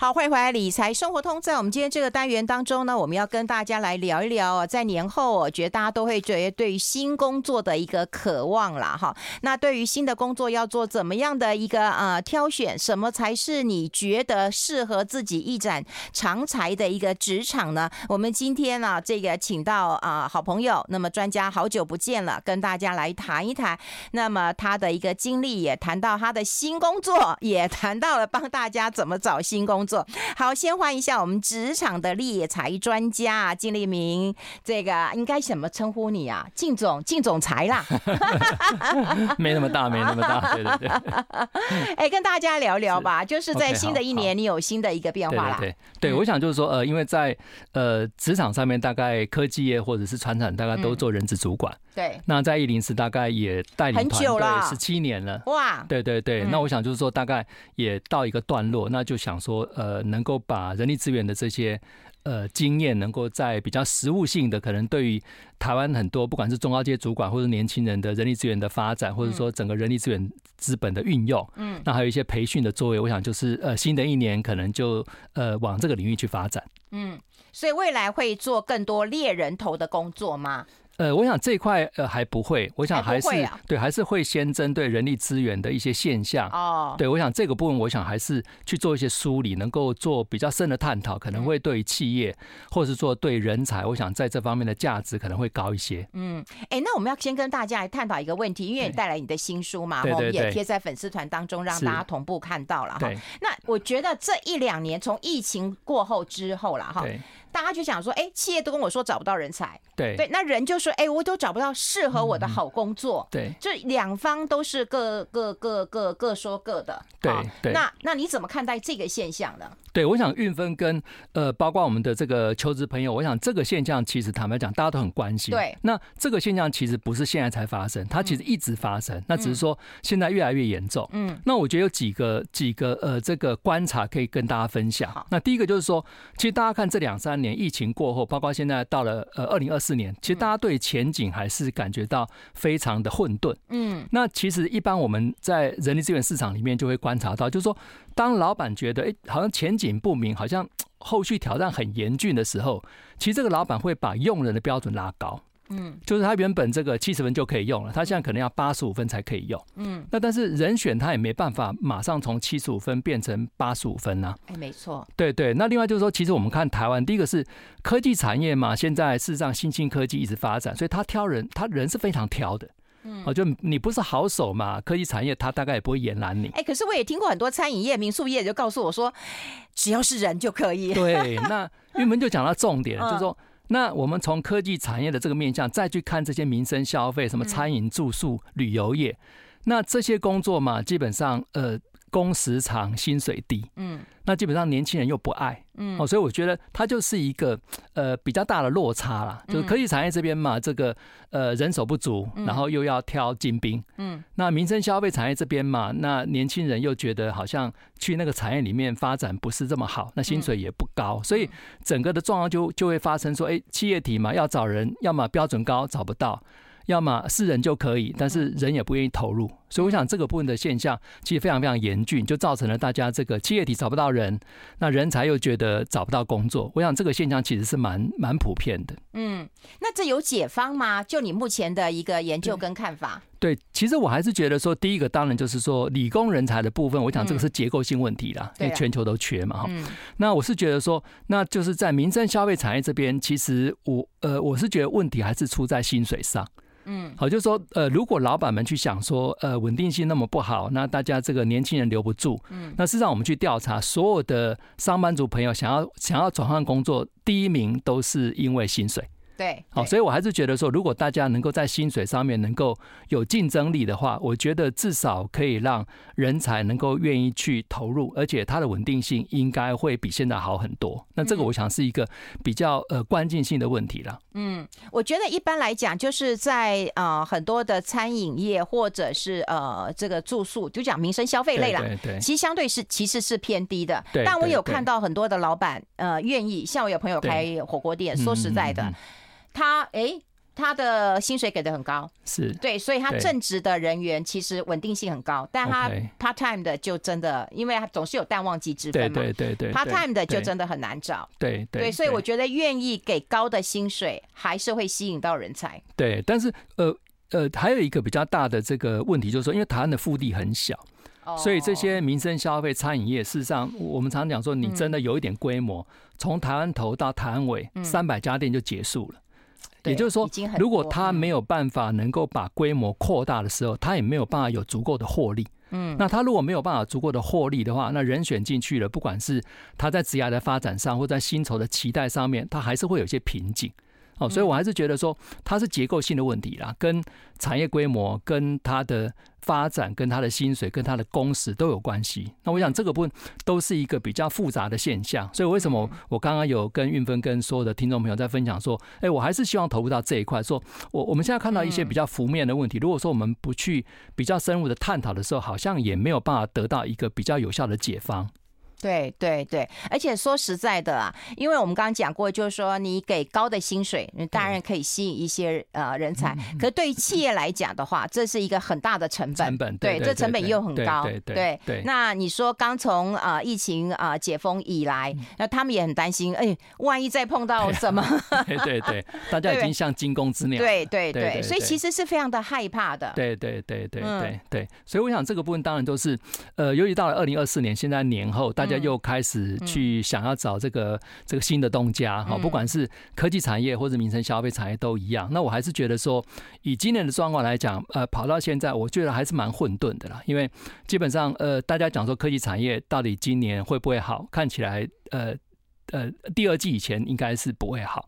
好，欢迎回来，理财生活通。在我们今天这个单元当中呢，我们要跟大家来聊一聊，在年后，我觉得大家都会觉得对于新工作的一个渴望啦。哈。那对于新的工作要做怎么样的一个呃挑选，什么才是你觉得适合自己一展长才的一个职场呢？我们今天呢，这个请到啊好朋友，那么专家好久不见了，跟大家来谈一谈。那么他的一个经历，也谈到他的新工作，也谈到了帮大家怎么找新工作。好，先欢迎一下我们职场的猎才专家金立明，这个应该怎么称呼你啊？靳总，靳总裁啦，没那么大，没那么大，对对对。哎，跟大家聊聊吧，就是在新的一年，你有新的一个变化啦。对对，我想就是说，呃，因为在呃职场上面，大概科技业或者是传产，大概都做人资主管。对。那在104大概也带领团队十七年了。哇。对对对，那我想就是说，大概也到一个段落，那就想说，呃，能够把人力资源的这些呃经验，能够在比较实务性的，可能对于台湾很多不管是中高阶主管或者年轻人的人力资源的发展，或者说整个人力资源资本的运用，嗯，那还有一些培训的作为，我想就是呃新的一年可能就呃往这个领域去发展。嗯，所以未来会做更多猎人头的工作吗？呃，我想这一块呃还不会，我想还是对，还是会先针对人力资源的一些现象哦。对，我想这个部分，我想还是去做一些梳理，能够做比较深的探讨，可能会对企业或者是做对人才，我想在这方面的价值可能会高一些。嗯，哎，那我们要先跟大家来探讨一个问题，因为你带来你的新书嘛，我们也贴在粉丝团当中，让大家同步看到了哈。那我觉得这一两年从疫情过后之后了哈。大家就想说，哎、欸，企业都跟我说找不到人才，对。对，那人就说，哎、欸，我都找不到适合我的好工作，嗯、对，就两方都是各各各各各说各的，对对。那那你怎么看待这个现象呢？对，我想运分跟呃，包括我们的这个求职朋友，我想这个现象其实坦白讲，大家都很关心。对，那这个现象其实不是现在才发生，它其实一直发生，嗯、那只是说现在越来越严重。嗯，那我觉得有几个几个呃，这个观察可以跟大家分享。好，那第一个就是说，其实大家看这两三年疫情过后，包括现在到了呃二零二四年，其实大家对前景还是感觉到非常的混沌。嗯，那其实一般我们在人力资源市场里面就会观察到，就是说。当老板觉得哎，好像前景不明，好像后续挑战很严峻的时候，其实这个老板会把用人的标准拉高。嗯，就是他原本这个七十分就可以用了，他现在可能要八十五分才可以用。嗯，那但是人选他也没办法马上从七十五分变成八十五分呐。哎，没错。对对，那另外就是说，其实我们看台湾，第一个是科技产业嘛，现在事实上新兴科技一直发展，所以他挑人，他人是非常挑的。嗯，哦，就你不是好手嘛，科技产业他大概也不会延揽你。哎，可是我也听过很多餐饮业、民宿业就告诉我说，只要是人就可以。对，那玉门就讲到重点，就是说，那我们从科技产业的这个面向再去看这些民生消费，什么餐饮、住宿、旅游业，那这些工作嘛，基本上呃。工时长，薪水低，嗯，那基本上年轻人又不爱，嗯，哦，所以我觉得它就是一个呃比较大的落差啦。就是科技产业这边嘛，这个呃人手不足，然后又要挑精兵，嗯，那民生消费产业这边嘛，那年轻人又觉得好像去那个产业里面发展不是这么好，那薪水也不高，所以整个的状况就就会发生说，哎，企业体嘛要找人，要么标准高找不到。要么是人就可以，但是人也不愿意投入，所以我想这个部分的现象其实非常非常严峻，就造成了大家这个企业体找不到人，那人才又觉得找不到工作。我想这个现象其实是蛮蛮普遍的。嗯，那这有解方吗？就你目前的一个研究跟看法？对，其实我还是觉得说，第一个当然就是说理工人才的部分，我想这个是结构性问题啦，因为全球都缺嘛哈。那我是觉得说，那就是在民生消费产业这边，其实我呃我是觉得问题还是出在薪水上。嗯，好，就是说，呃，如果老板们去想说，呃，稳定性那么不好，那大家这个年轻人留不住，嗯，那事实上我们去调查，所有的上班族朋友想要想要转换工作，第一名都是因为薪水，对，好，所以我还是觉得说，如果大家能够在薪水上面能够有竞争力的话，我觉得至少可以让人才能够愿意去投入，而且它的稳定性应该会比现在好很多。那这个我想是一个比较呃关键性的问题了。嗯，我觉得一般来讲，就是在呃很多的餐饮业或者是呃这个住宿，就讲民生消费类啦，对对对，其实相对是其实是偏低的。对，但我有看到很多的老板呃愿意，像我有朋友开火锅店，说实在的。嗯嗯嗯他哎、欸，他的薪水给的很高，是。对，所以他正职的人员其实稳定性很高，但他 part time 的就真的，因为他总是有淡旺季之分嘛，对对对对，part time 的就真的很难找，对对，对，所以我觉得愿意给高的薪水，还是会吸引到人才。对，但是呃呃，还有一个比较大的这个问题，就是说，因为台湾的腹地很小，所以这些民生消费餐饮业，事实上我们常讲说，你真的有一点规模，从台湾头到台湾尾，三百家店就结束了。也就是说，如果他没有办法能够把规模扩大的时候，他也没有办法有足够的获利。嗯，那他如果没有办法足够的获利的话，那人选进去了，不管是他在职涯的发展上，或在薪酬的期待上面，他还是会有一些瓶颈。哦，所以我还是觉得说，它是结构性的问题啦，跟产业规模、跟它的发展、跟它的薪水、跟它的工时都有关系。那我想这个部分都是一个比较复杂的现象。所以为什么我刚刚有跟运芬跟所有的听众朋友在分享说，哎，我还是希望投入到这一块。说我我们现在看到一些比较负面的问题，如果说我们不去比较深入的探讨的时候，好像也没有办法得到一个比较有效的解方。对对对，而且说实在的啊，因为我们刚刚讲过，就是说你给高的薪水，你当然可以吸引一些呃人才。可是对于企业来讲的话，这是一个很大的成本。成本对，这成本又很高。对对对。那你说刚从啊疫情啊解封以来，那他们也很担心，哎，万一再碰到什么？对对对，大家已经像惊弓之鸟。对对对，所以其实是非常的害怕的。对对对对对对，所以我想这个部分当然都是呃，由于到了二零二四年，现在年后大。大家又开始去想要找这个这个新的东家哈，不管是科技产业或者民生消费产业都一样。那我还是觉得说，以今年的状况来讲，呃，跑到现在，我觉得还是蛮混沌的啦。因为基本上，呃，大家讲说科技产业到底今年会不会好？看起来，呃呃，第二季以前应该是不会好。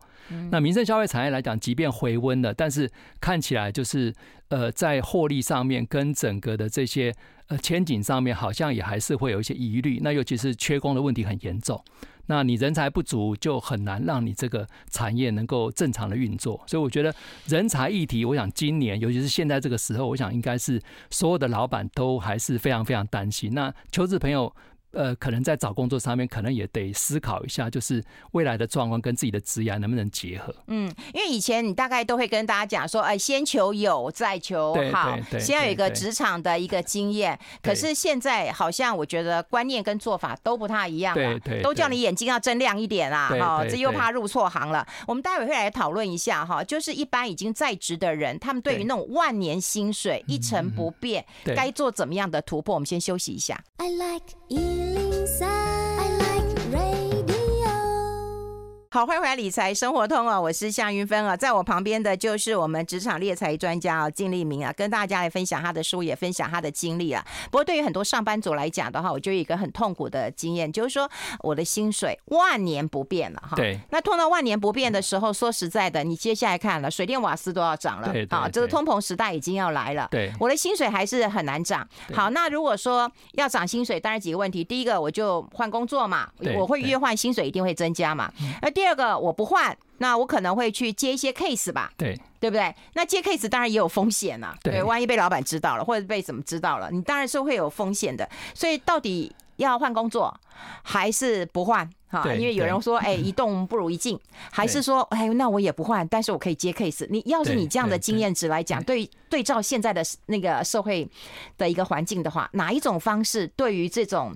那民生消费产业来讲，即便回温了，但是看起来就是呃，在获利上面跟整个的这些。呃，前景上面好像也还是会有一些疑虑，那尤其是缺工的问题很严重，那你人才不足，就很难让你这个产业能够正常的运作。所以我觉得人才议题，我想今年尤其是现在这个时候，我想应该是所有的老板都还是非常非常担心。那求职朋友。呃，可能在找工作上面，可能也得思考一下，就是未来的状况跟自己的职业能不能结合。嗯，因为以前你大概都会跟大家讲说，哎，先求有，再求好，先要有一个职场的一个经验。可是现在好像我觉得观念跟做法都不太一样了，对对，都叫你眼睛要睁亮一点啦，哈，这又怕入错行了。我们待会会来讨论一下哈，就是一般已经在职的人，他们对于那种万年薪水一成不变，该做怎么样的突破？我们先休息一下。I like 零三。好，欢迎回来理财生活通啊！我是夏云芬啊，在我旁边的就是我们职场猎财专家啊，金立明啊，跟大家来分享他的书，也分享他的经历啊。不过对于很多上班族来讲的话，我就有一个很痛苦的经验，就是说我的薪水万年不变了哈。对。那通到万年不变的时候，说实在的，你接下来看了，水电瓦斯都要涨了，好，这个通膨时代已经要来了。对。我的薪水还是很难涨。好，那如果说要涨薪水，当然几个问题，第一个我就换工作嘛，我会越换薪水一定会增加嘛。而第二个我不换，那我可能会去接一些 case 吧，对对不对？那接 case 当然也有风险呐，对，万一被老板知道了，或者被怎么知道了，你当然是会有风险的。所以到底要换工作还是不换？哈，因为有人说，哎，一动不如一静，还是说，哎，那我也不换，但是我可以接 case。你要是你这样的经验值来讲，对对照现在的那个社会的一个环境的话，哪一种方式对于这种？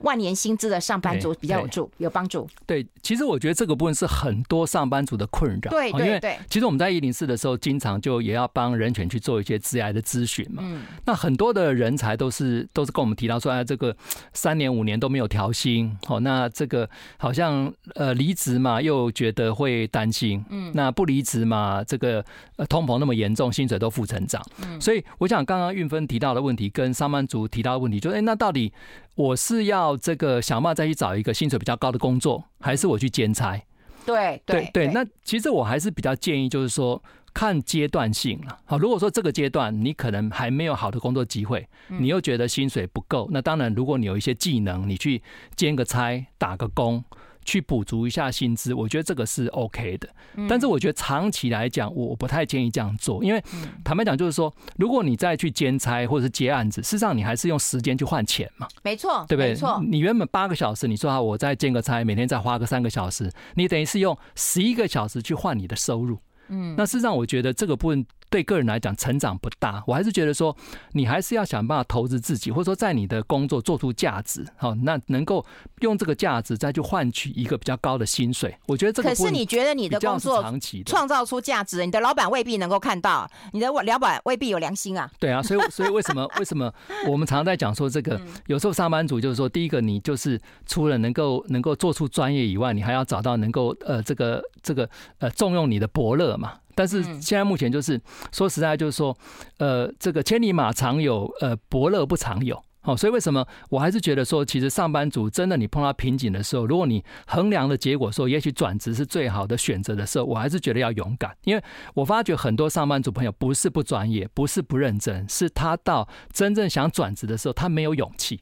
万年薪资的上班族比较有助，有帮助。对，其实我觉得这个部分是很多上班族的困扰。对对对。其实我们在一零四的时候，经常就也要帮人权去做一些致癌的咨询嘛。嗯。那很多的人才都是都是跟我们提到说，哎，这个三年五年都没有调薪。哦，那这个好像呃离职嘛，又觉得会担心。嗯。那不离职嘛，这个呃通膨那么严重，薪水都负成长。嗯。所以我想刚刚韵芬提到的问题，跟上班族提到的问题，就是哎，那到底？我是要这个想办法再去找一个薪水比较高的工作，还是我去兼差？对对对，那其实我还是比较建议，就是说看阶段性了。好，如果说这个阶段你可能还没有好的工作机会，你又觉得薪水不够，那当然，如果你有一些技能，你去兼个差、打个工。去补足一下薪资，我觉得这个是 OK 的。但是我觉得长期来讲，我我不太建议这样做，因为坦白讲，就是说，如果你再去兼差或者是接案子，事实上你还是用时间去换钱嘛。没错，对不对？没错。你原本八个小时，你说啊，我再兼个差，每天再花个三个小时，你等于是用十一个小时去换你的收入。嗯，那事实上，我觉得这个部分。对个人来讲，成长不大。我还是觉得说，你还是要想办法投资自己，或者说在你的工作做出价值。好，那能够用这个价值再去换取一个比较高的薪水。我觉得这个。可是你觉得你的工作长期创造出价值，你的老板未必能够看到，你的老板未必有良心啊。对啊，所以所以为什么为什么我们常常在讲说这个？有时候上班族就是说，第一个你就是除了能够能够做出专业以外，你还要找到能够呃这个这个呃重用你的伯乐嘛。但是现在目前就是说实在就是说，呃，这个千里马常有，呃，伯乐不常有。好，所以为什么我还是觉得说，其实上班族真的你碰到瓶颈的时候，如果你衡量的结果说，也许转职是最好的选择的时候，我还是觉得要勇敢，因为我发觉很多上班族朋友不是不专业，不是不认真，是他到真正想转职的时候，他没有勇气，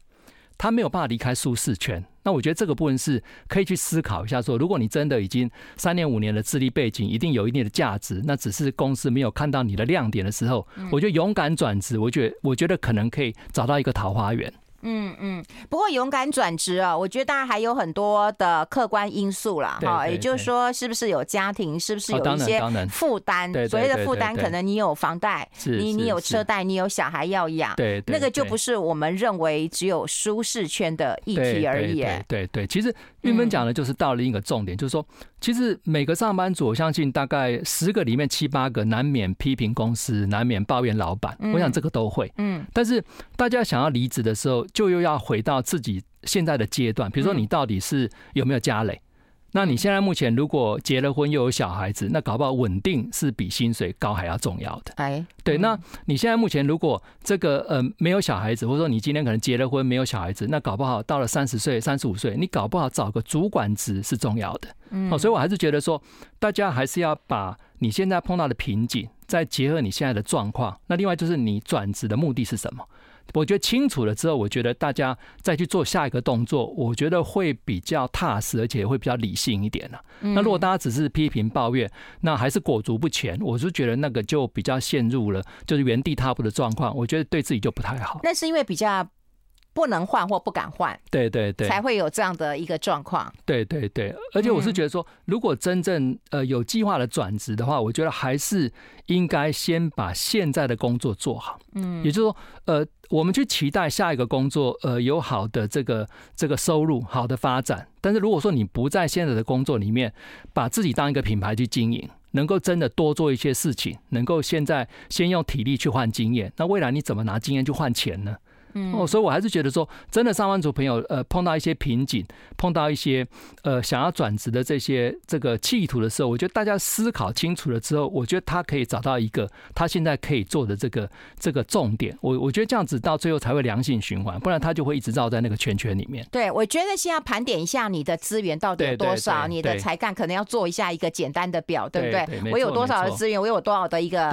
他没有办法离开舒适圈。那我觉得这个部分是可以去思考一下，说如果你真的已经三年五年的资历背景，一定有一定的价值，那只是公司没有看到你的亮点的时候，我觉得勇敢转职，我觉得我觉得可能可以找到一个桃花源。嗯嗯，不过勇敢转职啊，我觉得当然还有很多的客观因素啦。哈，也就是说，是不是有家庭，是不是有一些负担？所谓的负担，可能你有房贷，你你有车贷，你有小孩要养，对，那个就不是我们认为只有舒适圈的议题而已。对对对，其实玉芬讲的就是到了一个重点，就是说，其实每个上班族，我相信大概十个里面七八个难免批评公司，难免抱怨老板，我想这个都会。嗯，但是大家想要离职的时候，就又要回到自己现在的阶段，比如说你到底是有没有家累？那你现在目前如果结了婚又有小孩子，那搞不好稳定是比薪水高还要重要的。哎，对，那你现在目前如果这个呃没有小孩子，或者说你今天可能结了婚没有小孩子，那搞不好到了三十岁、三十五岁，你搞不好找个主管职是重要的。嗯，所以我还是觉得说，大家还是要把你现在碰到的瓶颈，再结合你现在的状况。那另外就是你转职的目的是什么？我觉得清楚了之后，我觉得大家再去做下一个动作，我觉得会比较踏实，而且会比较理性一点了。那如果大家只是批评抱怨，那还是裹足不前，我是觉得那个就比较陷入了就是原地踏步的状况，我觉得对自己就不太好。那是因为比较。不能换或不敢换，对对对，才会有这样的一个状况。对对对，而且我是觉得说，如果真正呃有计划的转职的话，我觉得还是应该先把现在的工作做好。嗯，也就是说，呃，我们去期待下一个工作，呃，有好的这个这个收入、好的发展。但是如果说你不在现在的工作里面，把自己当一个品牌去经营，能够真的多做一些事情，能够现在先用体力去换经验，那未来你怎么拿经验去换钱呢？嗯，哦，所以我还是觉得说，真的上班族朋友，呃，碰到一些瓶颈，碰到一些呃想要转职的这些这个企图的时候，我觉得大家思考清楚了之后，我觉得他可以找到一个他现在可以做的这个这个重点。我我觉得这样子到最后才会良性循环，不然他就会一直绕在那个圈圈里面。对，我觉得先要盘点一下你的资源到底有多少，你的才干可能要做一下一个简单的表，对不对？我有多少的资源，我有多少的一个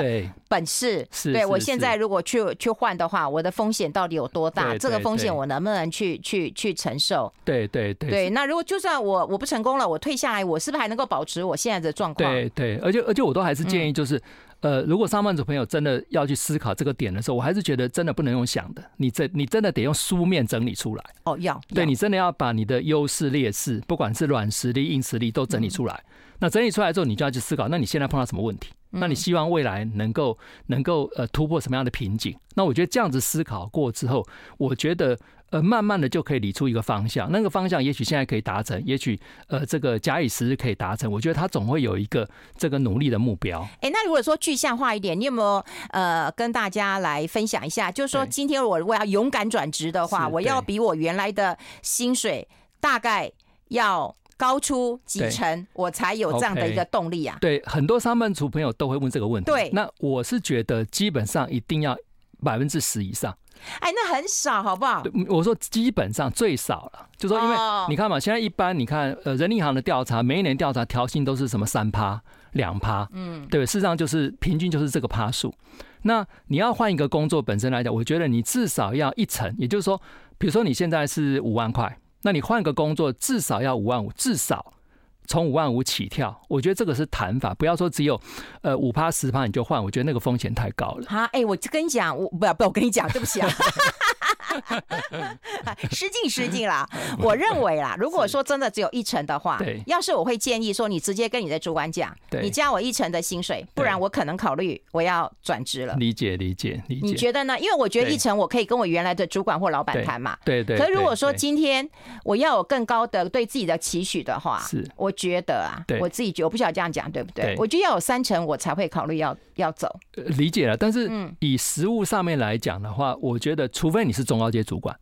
本事？对，我现在如果去去换的话，我的风险到底有多大？这个风险我能不能去去去承受？对对对。对，那如果就算我我不成功了，我退下来，我是不是还能够保持我现在的状况？对对，而且而且我都还是建议，就是呃，如果上班族朋友真的要去思考这个点的时候，我还是觉得真的不能用想的，你这你真的得用书面整理出来。哦，要。对，你真的要把你的优势劣势，不管是软实力硬实力都整理出来。那整理出来之后，你就要去思考，那你现在碰到什么问题？那你希望未来能够能够呃突破什么样的瓶颈？那我觉得这样子思考过之后，我觉得呃慢慢的就可以理出一个方向。那个方向也许现在可以达成，也许呃这个假以时日可以达成。我觉得他总会有一个这个努力的目标。哎，那如果说具象化一点，你有没有呃跟大家来分享一下？就是说今天我如果要勇敢转职的话，我要比我原来的薪水大概要。高出几成，我才有这样的一个动力啊。对，很多上班族朋友都会问这个问题。对，那我是觉得基本上一定要百分之十以上。哎，那很少，好不好？我说基本上最少了，就说因为你看嘛，现在一般你看呃，人力银行的调查，每一年调查调薪都是什么三趴、两趴，嗯，对，事实上就是平均就是这个趴数。那你要换一个工作本身来讲，我觉得你至少要一成，也就是说，比如说你现在是五万块，那你换个工作至少要五万五，至少。从五万五起跳，我觉得这个是谈法，不要说只有呃五趴十趴你就换，我觉得那个风险太高了。好，哎，我就跟你讲，我不要不要，我跟你讲，对不起啊。失敬失敬啦！我认为啦，如果说真的只有一成的话，对，要是我会建议说，你直接跟你的主管讲，你加我一成的薪水，不然我可能考虑我要转职了。理解理解理解。你觉得呢？因为我觉得一成我可以跟我原来的主管或老板谈嘛。对对。可如果说今天我要有更高的对自己的期许的话，是，我觉得啊，我自己觉得我不需要这样讲，对不对？我觉得要有三成，我才会考虑要要走。理解了，但是以实物上面来讲的话，我觉得除非你是中高阶主管，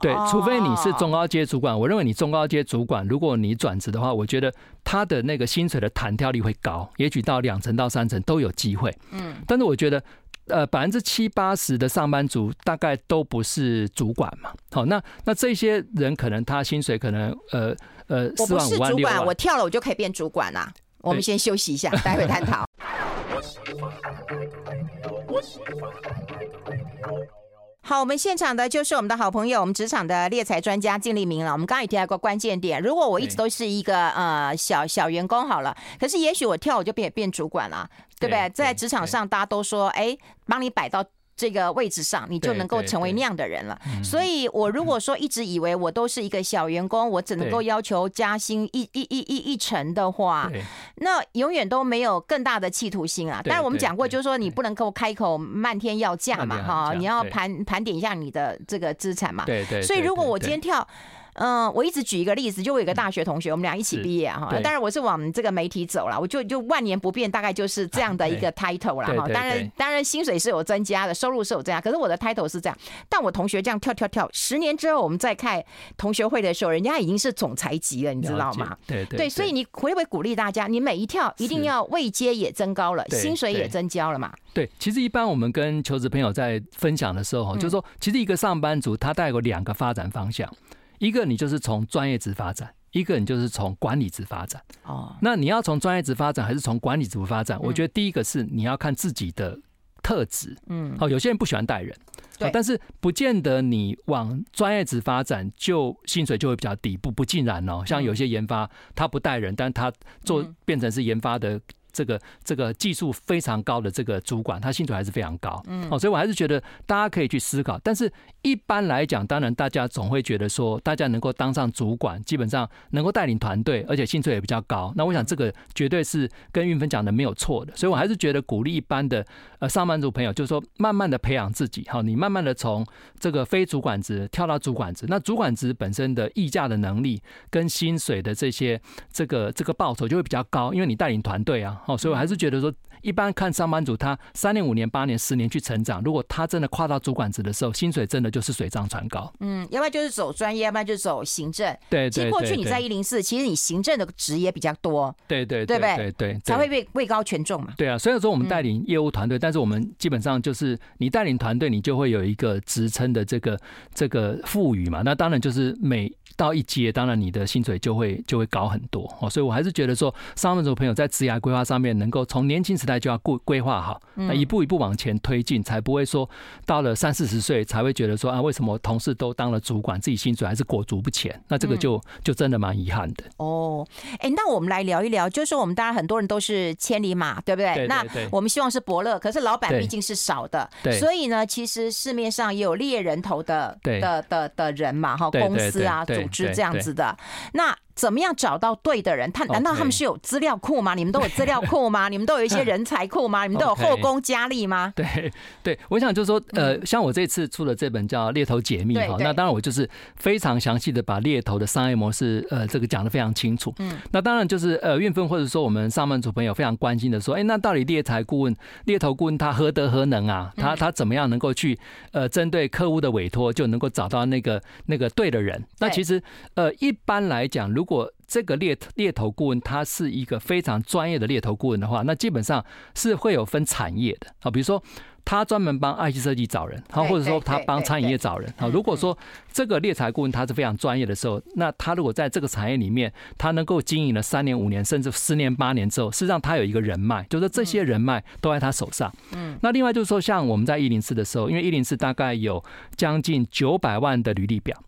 对，除非你是中高阶主管，我认为你中高阶主管，如果你转职的话，我觉得他的那个薪水的弹跳力会高，也许到两成到三成都有机会。嗯，但是我觉得，呃，百分之七八十的上班族大概都不是主管嘛。好，那那这些人可能他薪水可能呃呃四万五万六万，我跳了我就可以变主管啦。我们先休息一下，待会探讨。好，我们现场的就是我们的好朋友，我们职场的猎才专家金立明了。我们刚刚也提到过关键点，如果我一直都是一个呃小小员工好了，可是也许我跳我就变变主管了，对不对？在职场上大家都说，哎，帮你摆到。这个位置上，你就能够成为那样的人了。所以，我如果说一直以为我都是一个小员工，我只能够要求加薪一一一一一成的话，那永远都没有更大的企图心啊。但是我们讲过，就是说你不能够开口漫天要价嘛，哈，你要盘盘点一下你的这个资产嘛。对对。所以，如果我今天跳。嗯，我一直举一个例子，就我有个大学同学，我们俩一起毕业哈。当然我是往这个媒体走了，我就就万年不变，大概就是这样的一个 title 了哈。当然当然薪水是有增加的，收入是有增加，可是我的 title 是这样。但我同学这样跳跳跳，十年之后我们再开同学会的时候，人家已经是总裁级了，你知道吗？对对对。所以你会不会鼓励大家，你每一跳一定要位阶也增高了，薪水也增加了嘛？对，其实一般我们跟求职朋友在分享的时候，就是说，其实一个上班族他大概有两个发展方向。一个你就是从专业值发展，一个你就是从管理值发展。哦，那你要从专业值发展还是从管理值发展？我觉得第一个是你要看自己的特质。嗯，好，有些人不喜欢带人，对，但是不见得你往专业值发展就薪水就会比较低，不不尽然哦。像有些研发他不带人，但他做变成是研发的。这个这个技术非常高的这个主管，他薪水还是非常高，嗯，哦，所以我还是觉得大家可以去思考。但是一般来讲，当然大家总会觉得说，大家能够当上主管，基本上能够带领团队，而且薪水也比较高。那我想这个绝对是跟运芬讲的没有错的。所以我还是觉得鼓励一般的呃上班族朋友，就是说慢慢的培养自己，好，你慢慢的从这个非主管职跳到主管职。那主管职本身的议价的能力跟薪水的这些这个这个报酬就会比较高，因为你带领团队啊。好，所以我还是觉得说，一般看上班族，他三年、五年、八年、十年去成长，如果他真的跨到主管职的时候，薪水真的就是水涨船高。嗯，要不然就是走专业，要不然就是走行政。对，其实过去你在一零四，其实你行政的职也比较多。对对对，对对？对对，才会位位高权重嘛。对啊，虽然说我们带领业务团队，但是我们基本上就是你带领团队，你就会有一个职称的这个这个赋予嘛。那当然就是每到一阶，当然你的薪水就会就会高很多哦。所以我还是觉得说，上班族朋友在职涯规划上面能够从年轻时代就要规规划好，那一步一步往前推进，才不会说到了三四十岁才会觉得说啊，为什么同事都当了主管，自己薪水还是裹足不前？那这个就就真的蛮遗憾的。哦，哎，那我们来聊一聊，就是说我们当然很多人都是千里马，对不对？那我们希望是伯乐，可是老板毕竟是少的，所以呢，其实市面上也有猎人头的的的的人嘛，哈，公司啊，组织这样子的，那。怎么样找到对的人？他难道他们是有资料库吗？你们都有资料库吗？你们都有一些人才库吗？你们都有后宫佳丽吗？对对，我想就是说，呃，像我这次出的这本叫《猎头解密》哈，那当然我就是非常详细的把猎头的商业模式，呃，这个讲的非常清楚。嗯，那当然就是呃，运芬或者说我们上班族朋友非常关心的说，哎，那到底猎才顾问、猎头顾问他何德何能啊？他他怎么样能够去呃，针对客户的委托就能够找到那个那个对的人？那其实呃，一般来讲，如果这个猎猎头顾问他是一个非常专业的猎头顾问的话，那基本上是会有分产业的啊，比如说他专门帮 IC 设计找人，好，或者说他帮餐饮业找人，好。如果说这个猎才顾问他是非常专业的时候，那他如果在这个产业里面，他能够经营了三年、五年，甚至十年、八年之后，事实上他有一个人脉，就是这些人脉都在他手上。嗯。那另外就是说，像我们在一零四的时候，因为一零四大概有将近九百万的履历表。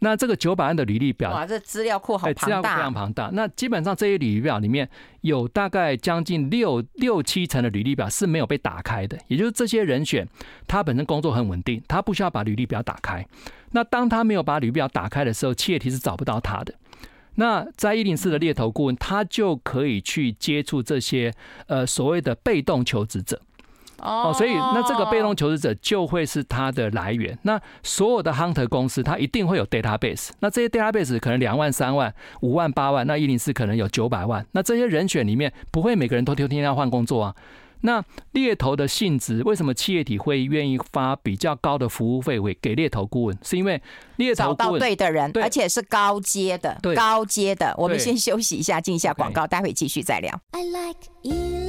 那这个九百万的履历表，哇，这资料库好庞大，资料库非常庞大。那基本上这些履历表里面有大概将近六六七成的履历表是没有被打开的，也就是这些人选他本身工作很稳定，他不需要把履历表打开。那当他没有把履历表打开的时候，企业体是找不到他的。那在一零四的猎头顾问，他就可以去接触这些呃所谓的被动求职者。哦，所以那这个被动求职者就会是他的来源。那所有的 hunter 公司，它一定会有 database。那这些 database 可能两万、三万、五万、八万，那一零四可能有九百万。那这些人选里面，不会每个人都天天要换工作啊。那猎头的性质，为什么企业体会愿意发比较高的服务费给给猎头顾问？是因为猎头找到对的人，而且是高阶的，高阶的。我们先休息一下，进一下广告，待会继续再聊。I like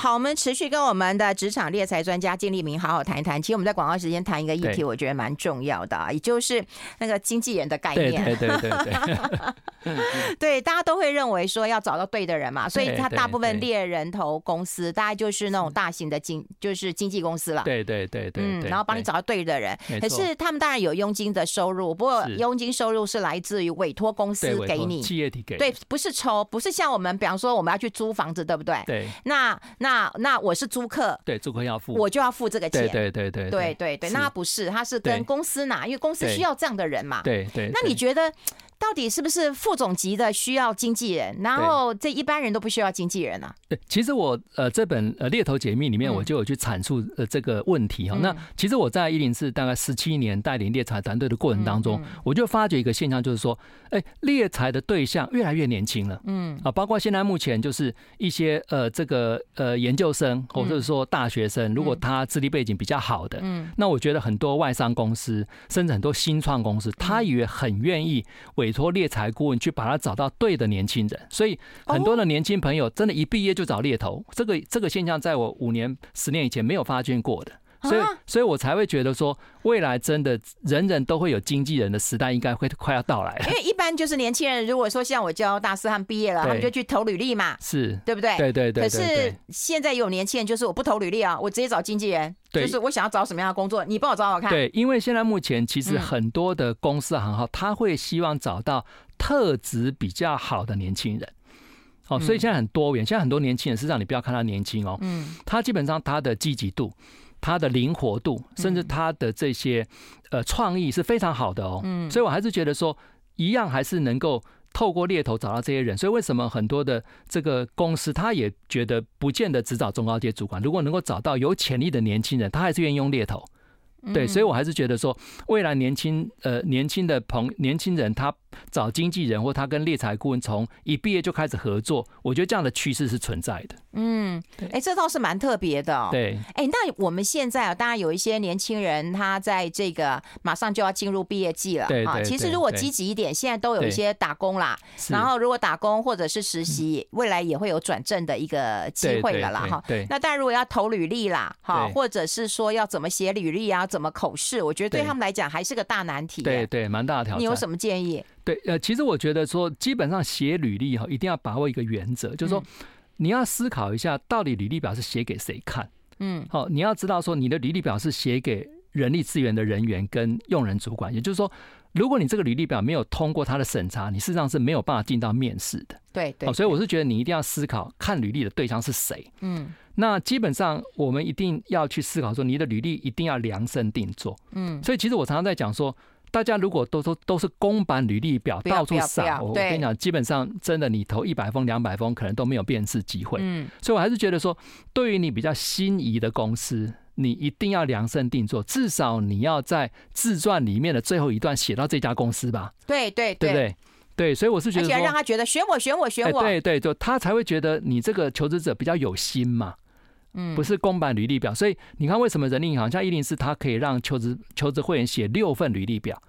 好，我们持续跟我们的职场猎才专家金立明好好谈一谈。其实我们在广告时间谈一个议题，我觉得蛮重要的啊，也就是那个经纪人的概念。对对对对对。对，大家都会认为说要找到对的人嘛，所以他大部分猎人头公司，大概就是那种大型的经，就是经纪公司了。对对对对。嗯，然后帮你找到对的人。可是他们当然有佣金的收入，不过佣金收入是来自于委托公司给你，企业体给。对，不是抽，不是像我们，比方说我们要去租房子，对不对？对。那那。那那我是租客，对，租客要付，我就要付这个钱，对对对对对对对，那他不是，他是跟公司拿，因为公司需要这样的人嘛，对对。那你觉得？到底是不是副总级的需要经纪人，然后这一般人都不需要经纪人啊？对，其实我呃这本呃猎头解密里面我就有去阐述呃这个问题哈。那其实我在一零四大概十七年带领猎才团队的过程当中，我就发觉一个现象，就是说，哎，猎才的对象越来越年轻了。嗯。啊，包括现在目前就是一些呃这个呃研究生或者是说大学生，如果他资历背景比较好的，嗯，那我觉得很多外商公司甚至很多新创公司，他也很愿意为委托猎财顾问去把他找到对的年轻人，所以很多的年轻朋友真的，一毕业就找猎头，这个这个现象在我五年、十年以前没有发现过的。所以，所以我才会觉得说，未来真的人人都会有经纪人的时代，应该会快要到来了。因为一般就是年轻人，如果说像我教大四他们毕业了，他们就去投履历嘛，是对不对？对对对。可是现在有年轻人，就是我不投履历啊，我直接找经纪人，就是我想要找什么样的工作，你帮我找找看。对，因为现在目前其实很多的公司行号，他会希望找到特质比较好的年轻人。哦，所以现在很多元，现在很多年轻人，实际上你不要看他年轻哦，嗯，他基本上他的积极度。他的灵活度，甚至他的这些呃创意是非常好的哦。嗯，所以我还是觉得说，一样还是能够透过猎头找到这些人。所以为什么很多的这个公司，他也觉得不见得只找中高阶主管，如果能够找到有潜力的年轻人，他还是愿意用猎头。对，所以我还是觉得说，未来年轻呃年轻的朋年轻人，他找经纪人或他跟猎才顾问从一毕业就开始合作，我觉得这样的趋势是存在的。嗯，哎，这倒是蛮特别的。对，哎，那我们现在啊，当然有一些年轻人，他在这个马上就要进入毕业季了啊。其实如果积极一点，现在都有一些打工啦。然后如果打工或者是实习，未来也会有转正的一个机会了啦。哈，对。那但如果要投履历啦，哈，或者是说要怎么写履历啊？怎么口试？我觉得对他们来讲还是个大难题。对对，蛮大的挑战。你有什么建议？对，呃，其实我觉得说，基本上写履历哈，一定要把握一个原则，就是说，你要思考一下，到底履历表是写给谁看？嗯，好，你要知道说，你的履历表是写给人力资源的人员跟用人主管，也就是说，如果你这个履历表没有通过他的审查，你事实上是没有办法进到面试的。对对。所以我是觉得你一定要思考，看履历的对象是谁。嗯。那基本上，我们一定要去思考说，你的履历一定要量身定做。嗯，所以其实我常常在讲说，大家如果都说都是公版履历表到处撒，我跟你讲，基本上真的你投一百封、两百封，可能都没有面试机会。嗯，所以我还是觉得说，对于你比较心仪的公司，你一定要量身定做，至少你要在自传里面的最后一段写到这家公司吧。对对对，对不对？对，所以我是觉得，而且让他觉得选我、选我、选我。对对，就他才会觉得你这个求职者比较有心嘛。嗯，不是公版履历表，所以你看为什么人力银行像一零四，它可以让求职求职会员写六份履历表，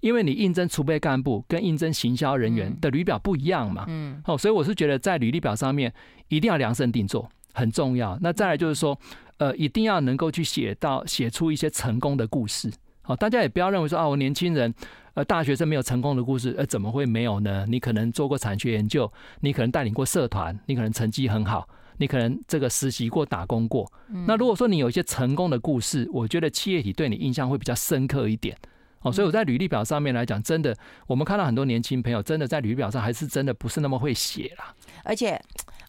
因为你应征储备干部跟应征行销人员的履历表不一样嘛，嗯，哦，所以我是觉得在履历表上面一定要量身定做，很重要。那再来就是说，呃，一定要能够去写到写出一些成功的故事。好，大家也不要认为说啊，我年轻人，呃，大学生没有成功的故事，呃，怎么会没有呢？你可能做过产学研究，你可能带领过社团，你可能成绩很好，你可能这个实习过、打工过。那如果说你有一些成功的故事，我觉得企业体对你印象会比较深刻一点。哦，所以我在履历表上面来讲，真的，我们看到很多年轻朋友，真的在履历表上还是真的不是那么会写啦。而且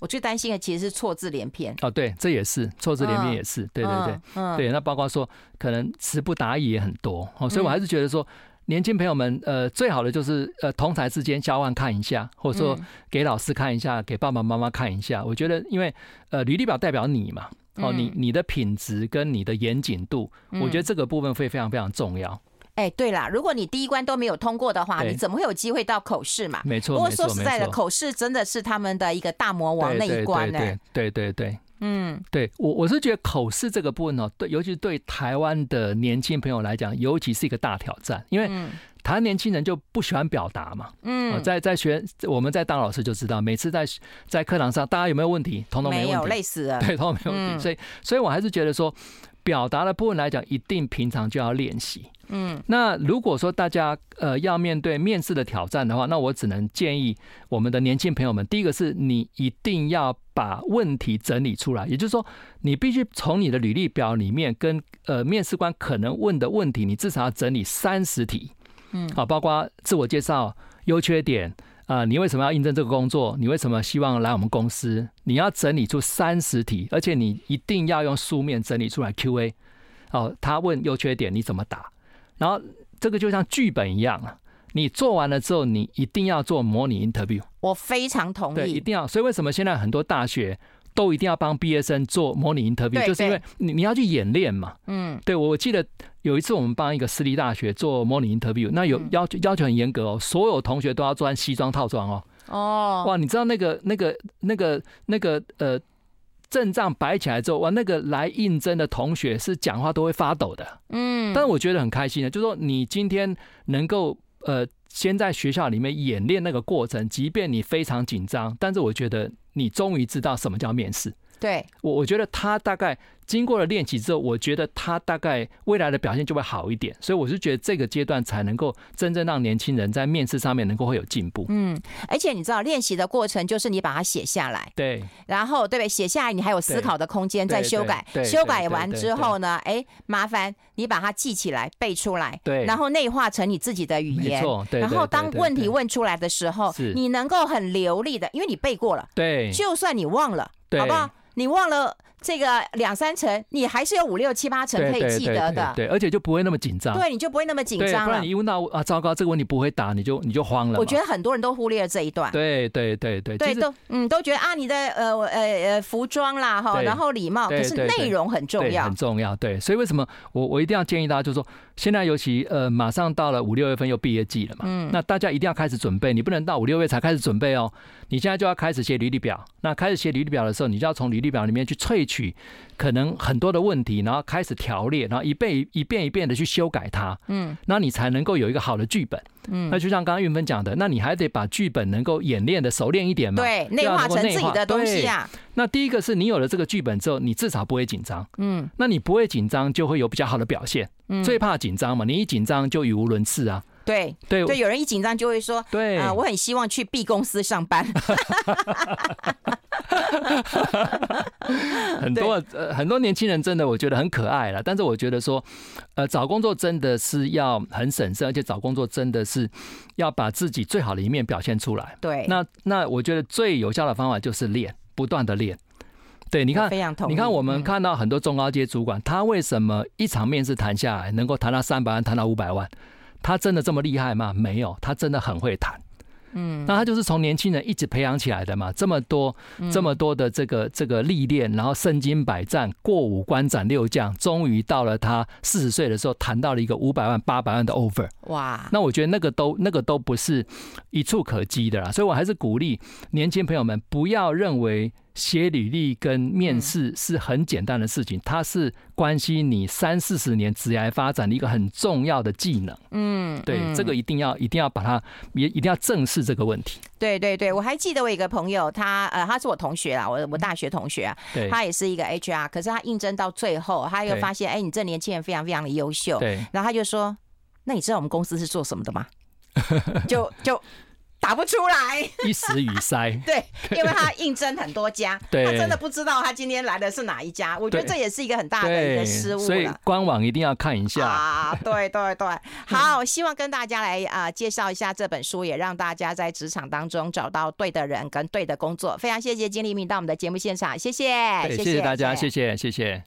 我最担心的其实是错字连篇。哦，对，这也是错字连篇，也是，对对对，对。那包括说可能词不达意也很多。哦，所以我还是觉得说，年轻朋友们，呃，最好的就是呃，同台之间交换看一下，或者说给老师看一下，给爸爸妈妈看一下。我觉得，因为呃，履历表代表你嘛，哦，你你的品质跟你的严谨度，我觉得这个部分会非常非常重要。哎，对啦，如果你第一关都没有通过的话，你怎么会有机会到口试嘛？没错，不过说实在的，口试真的是他们的一个大魔王那一关呢。对对对，嗯，对我我是觉得口试这个部分哦，对，尤其是对台湾的年轻朋友来讲，尤其是一个大挑战，因为台湾年轻人就不喜欢表达嘛。嗯，在在学我们在当老师就知道，每次在在课堂上，大家有没有问题？统统没问题，没有，累死了。对，统统没问题。所以，所以我还是觉得说。表达的部分来讲，一定平常就要练习。嗯，那如果说大家呃要面对面试的挑战的话，那我只能建议我们的年轻朋友们，第一个是你一定要把问题整理出来，也就是说，你必须从你的履历表里面跟呃面试官可能问的问题，你至少要整理三十题。嗯，好，包括自我介绍、优缺点。啊，你为什么要应征这个工作？你为什么希望来我们公司？你要整理出三十题，而且你一定要用书面整理出来 Q&A。哦，他问优缺点，你怎么答？然后这个就像剧本一样啊，你做完了之后，你一定要做模拟 interview。我非常同意，对，一定要。所以为什么现在很多大学都一定要帮毕业生做模拟 interview？就是因为你你要去演练嘛。嗯，对，我记得。有一次，我们帮一个私立大学做模拟 interview，那有要求要求很严格哦，所有同学都要穿西装套装哦。哦，哇，你知道那个那个那个那个呃阵仗摆起来之后，哇，那个来应征的同学是讲话都会发抖的。嗯，但是我觉得很开心的，就是说你今天能够呃先在学校里面演练那个过程，即便你非常紧张，但是我觉得你终于知道什么叫面试。对，我我觉得他大概。经过了练习之后，我觉得他大概未来的表现就会好一点，所以我是觉得这个阶段才能够真正让年轻人在面试上面能够会有进步。嗯，而且你知道练习的过程就是你把它写下来，对，然后对不对？写下来你还有思考的空间，再修改，修改完之后呢，哎，麻烦你把它记起来背出来，对，然后内化成你自己的语言，没错，对。然后当问题问出来的时候，你能够很流利的，因为你背过了，对，就算你忘了，好不好？你忘了。这个两三成，你还是有五六七八成可以记得的，对，而且就不会那么紧张，对，你就不会那么紧张了。不然你一问到啊，糟糕，这个问题不会答，你就你就慌了。我觉得很多人都忽略了这一段，对对对对，对都嗯都觉得啊，你的呃呃呃服装啦哈，然后礼貌，可是内容很重要，很重要，对，所以为什么我我一定要建议大家，就是说现在尤其呃马上到了五六月份又毕业季了嘛，嗯，那大家一定要开始准备，你不能到五六月才开始准备哦，你现在就要开始写履历表，那开始写履历表的时候，你就要从履历表里面去萃取。可能很多的问题，然后开始条列，然后一遍一遍一遍的去修改它，嗯，那你才能够有一个好的剧本，嗯，那就像刚刚云芬讲的，那你还得把剧本能够演练的熟练一点嘛，对，内化成自己的东西啊。那第一个是你有了这个剧本之后，你至少不会紧张，嗯，那你不会紧张就会有比较好的表现，嗯，最怕紧张嘛，你一紧张就语无伦次啊。对对对，有人一紧张就会说，对啊，我很希望去 B 公司上班。很多呃很多年轻人真的我觉得很可爱了，但是我觉得说，呃，找工作真的是要很审慎，而且找工作真的是要把自己最好的一面表现出来。对，那那我觉得最有效的方法就是练，不断的练。对，你看，你看我们看到很多中高阶主管，他为什么一场面试谈下来能够谈到三百万，谈到五百万？他真的这么厉害吗？没有，他真的很会谈。嗯，那他就是从年轻人一直培养起来的嘛。这么多，这么多的这个这个历练，然后身经百战，过五关斩六将，终于到了他四十岁的时候，谈到了一个五百万、八百万的 offer。哇！那我觉得那个都那个都不是一触可及的啦。所以我还是鼓励年轻朋友们不要认为写履历跟面试是很简单的事情，它是关系你三四十年职业发展的一个很重要的技能。嗯，对，这个一定要一定要把它也一定要正视这个问题。对对对，我还记得我一个朋友，他呃他是我同学啦，我我大学同学啊，对，他也是一个 HR，可是他应征到最后，他又发现，哎，你这年轻人非常非常的优秀，对，然后他就说，那你知道我们公司是做什么的吗？就就。打不出来，一时语塞。对，因为他应征很多家，他真的不知道他今天来的是哪一家。我觉得这也是一个很大的一个失误了。所以官网一定要看一下啊！对对对，好，希望跟大家来啊、呃、介绍一下这本书，也让大家在职场当中找到对的人跟对的工作。非常谢谢金黎明到我们的节目现场，谢谢，谢谢大家，谢谢。谢谢